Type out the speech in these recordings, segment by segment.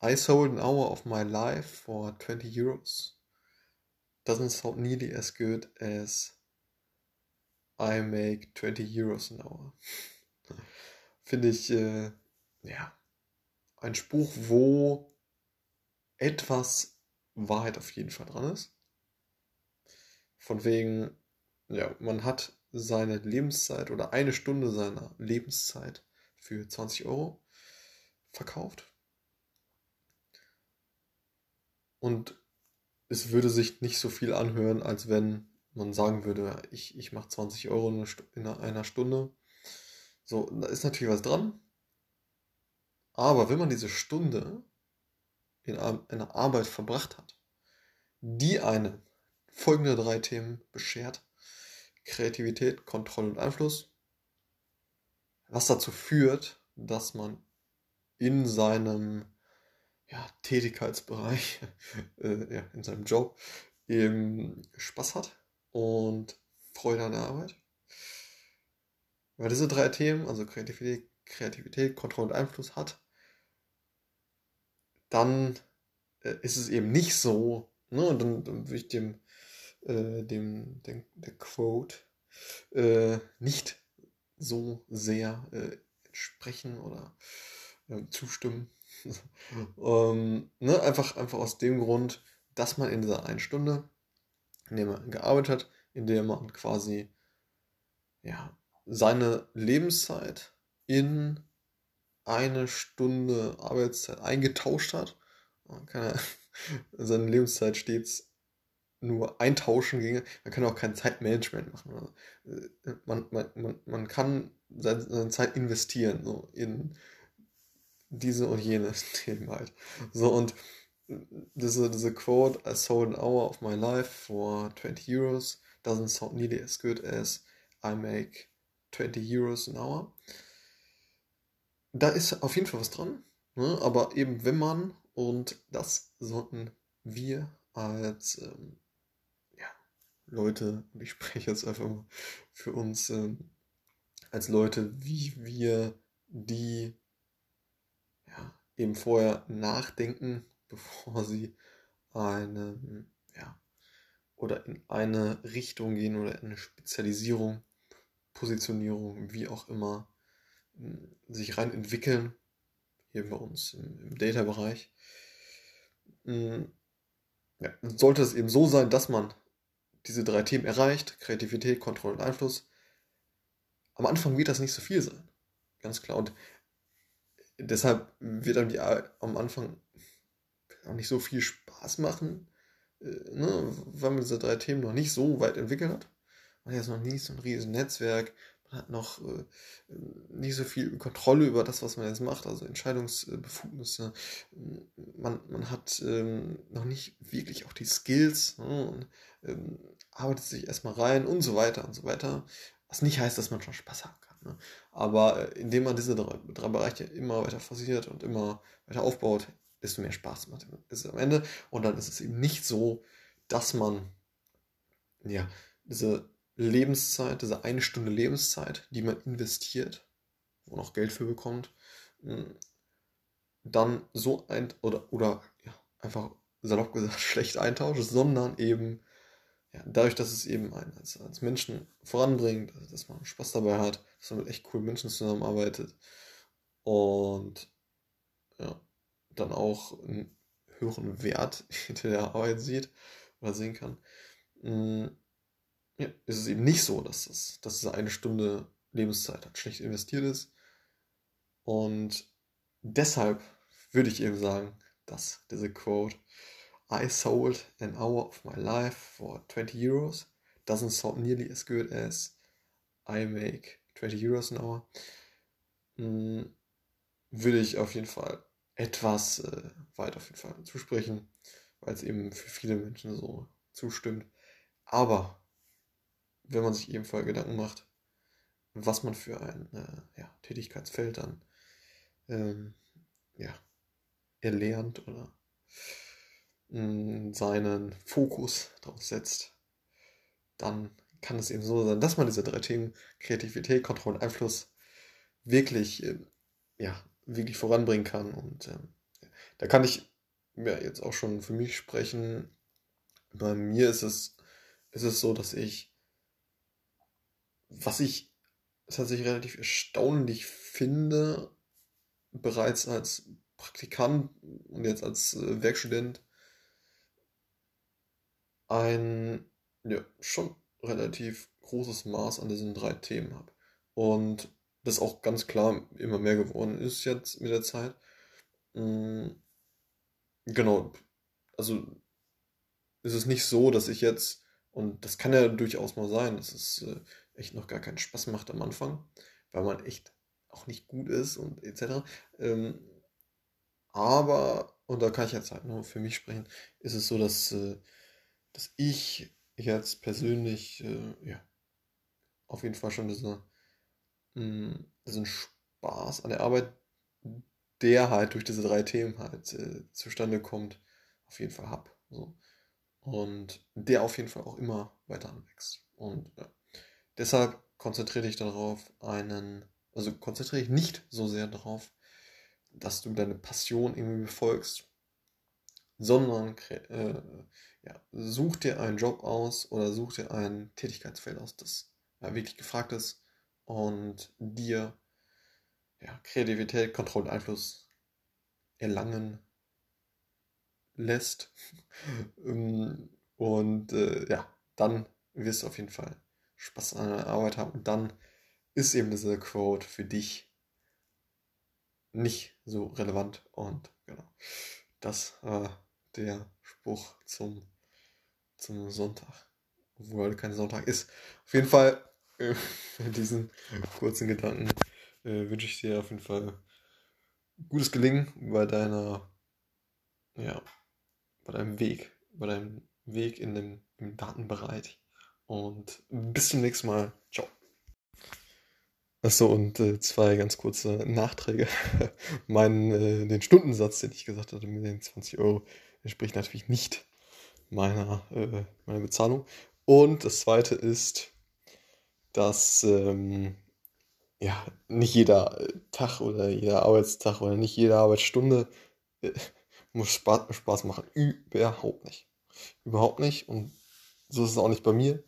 I sold an hour of my life for 20 euros. Doesn't sound nearly as good as I make 20 euros an hour. Finde ich, äh, ja, ein Spruch, wo etwas Wahrheit auf jeden Fall dran ist. Von wegen, ja, man hat seine Lebenszeit oder eine Stunde seiner Lebenszeit für 20 Euro verkauft. Und es würde sich nicht so viel anhören, als wenn man sagen würde, ich, ich mache 20 Euro in einer Stunde. So, da ist natürlich was dran. Aber wenn man diese Stunde in einer Arbeit verbracht hat, die eine folgende drei Themen beschert, Kreativität, Kontrolle und Einfluss, was dazu führt, dass man in seinem ja, Tätigkeitsbereich, äh, ja, in seinem Job eben Spaß hat und Freude an der Arbeit. Weil diese drei Themen, also Kreativität, Kreativität, Kontrolle und Einfluss hat, dann äh, ist es eben nicht so, ne, und dann, dann würde ich dem, äh, dem, dem, der Quote äh, nicht so sehr äh, entsprechen oder äh, zustimmen. ähm, ne, einfach, einfach aus dem Grund, dass man in dieser einen Stunde, in der man gearbeitet hat, in der man quasi ja, seine Lebenszeit in eine Stunde Arbeitszeit eingetauscht hat. Man kann ja seine Lebenszeit stets nur eintauschen ginge. Man kann auch kein Zeitmanagement machen. Äh, man, man, man, man kann seine, Zeit investieren, so in diese und jene Themen halt. So und diese, diese Quote, I sold an hour of my life for 20 Euros, doesn't sound nearly as good as I make 20 Euros an hour. Da ist auf jeden Fall was dran, ne? aber eben wenn man, und das sollten wir als ähm, Leute, und ich spreche jetzt einfach mal für uns ähm, als Leute, wie wir die ja, eben vorher nachdenken, bevor sie eine, ja, oder in eine Richtung gehen oder in eine Spezialisierung, Positionierung, wie auch immer, sich rein entwickeln, hier bei uns im, im Data-Bereich. Ja, sollte es eben so sein, dass man diese drei Themen erreicht, Kreativität, Kontrolle und Einfluss, am Anfang wird das nicht so viel sein. Ganz klar. Und deshalb wird dann die am Anfang auch nicht so viel Spaß machen, äh, ne, weil man diese drei Themen noch nicht so weit entwickelt hat. Man hat jetzt noch nie so ein riesen Netzwerk, man hat noch äh, nicht so viel Kontrolle über das, was man jetzt macht, also Entscheidungsbefugnisse. Man, man hat ähm, noch nicht wirklich auch die Skills ne, und ähm, arbeitet sich erstmal rein und so weiter und so weiter. Was nicht heißt, dass man schon Spaß. Ne? Aber äh, indem man diese drei, drei, Bereiche immer weiter forciert und immer weiter aufbaut, desto mehr Spaß macht es am Ende. Und dann ist es eben nicht so, dass man ja diese Lebenszeit, diese eine Stunde Lebenszeit, die man investiert, wo man auch Geld für bekommt, hm, dann so ein oder, oder ja, einfach salopp gesagt schlecht eintauscht, sondern eben ja, dadurch, dass es eben einen als, als Menschen voranbringt, also dass man Spaß dabei hat, dass man mit echt coolen Menschen zusammenarbeitet und ja, dann auch einen höheren Wert hinter der Arbeit sieht oder sehen kann. Hm, ja, ist es eben nicht so, dass, das, dass diese eine Stunde Lebenszeit hat schlecht investiert ist. Und deshalb würde ich eben sagen, dass diese Quote I sold an hour of my life for 20 euros doesn't sound nearly as good as I make 20 euros an hour. Hm, würde ich auf jeden Fall etwas äh, weit auf jeden Fall zusprechen, weil es eben für viele Menschen so zustimmt. Aber wenn man sich ebenfalls Gedanken macht, was man für ein äh, ja, Tätigkeitsfeld dann ähm, ja, erlernt oder mm, seinen Fokus darauf setzt, dann kann es eben so sein, dass man diese drei Themen Kreativität, Kontrolle und Einfluss wirklich, äh, ja, wirklich voranbringen kann und äh, da kann ich ja, jetzt auch schon für mich sprechen. Bei mir ist es, ist es so, dass ich, was ich tatsächlich relativ erstaunlich finde, bereits als Praktikant und jetzt als äh, Werkstudent ein ja, schon relativ großes Maß an diesen drei Themen habe. Und das auch ganz klar immer mehr geworden ist jetzt mit der Zeit. Mhm. Genau. Also ist es nicht so, dass ich jetzt, und das kann ja durchaus mal sein, dass es äh, echt noch gar keinen Spaß macht am Anfang, weil man echt auch nicht gut ist und etc. Ähm, aber, und da kann ich jetzt halt nur für mich sprechen, ist es so, dass, äh, dass ich jetzt persönlich, äh, ja, auf jeden Fall schon diese, mh, hm, diesen Spaß an der Arbeit, der halt durch diese drei Themen halt äh, zustande kommt, auf jeden Fall habe. So. Und der auf jeden Fall auch immer weiter anwächst. Und ja. deshalb konzentriere dich darauf, einen, also konzentriere dich nicht so sehr darauf, dass du deine Passion irgendwie befolgst, sondern äh, ja, such dir einen Job aus oder such dir ein Tätigkeitsfeld aus, das ja, wirklich gefragt ist und dir ja, Kreativität, Kontrolle, Einfluss erlangen lässt. Ähm, und äh, ja, dann wirst du auf jeden Fall Spaß an der Arbeit haben. Und dann ist eben diese Quote für dich nicht so relevant. Und genau, das war der Spruch zum, zum Sonntag. Obwohl heute kein Sonntag ist. Auf jeden Fall, äh, mit diesen kurzen Gedanken äh, wünsche ich dir auf jeden Fall gutes Gelingen bei deiner, ja, bei deinem Weg, bei deinem Weg in dem, im Datenbereich. Und bis zum nächsten Mal. Ciao. Achso, und äh, zwei ganz kurze Nachträge. mein, äh, den Stundensatz, den ich gesagt hatte, mit den 20 Euro, entspricht natürlich nicht meiner, äh, meiner Bezahlung. Und das zweite ist, dass ähm, ja, nicht jeder Tag oder jeder Arbeitstag oder nicht jede Arbeitsstunde äh, muss Spaß, Spaß machen. Überhaupt nicht. Überhaupt nicht. Und so ist es auch nicht bei mir.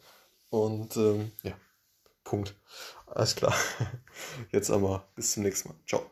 Und ähm, ja, Punkt. Alles klar. Jetzt aber bis zum nächsten Mal. Ciao.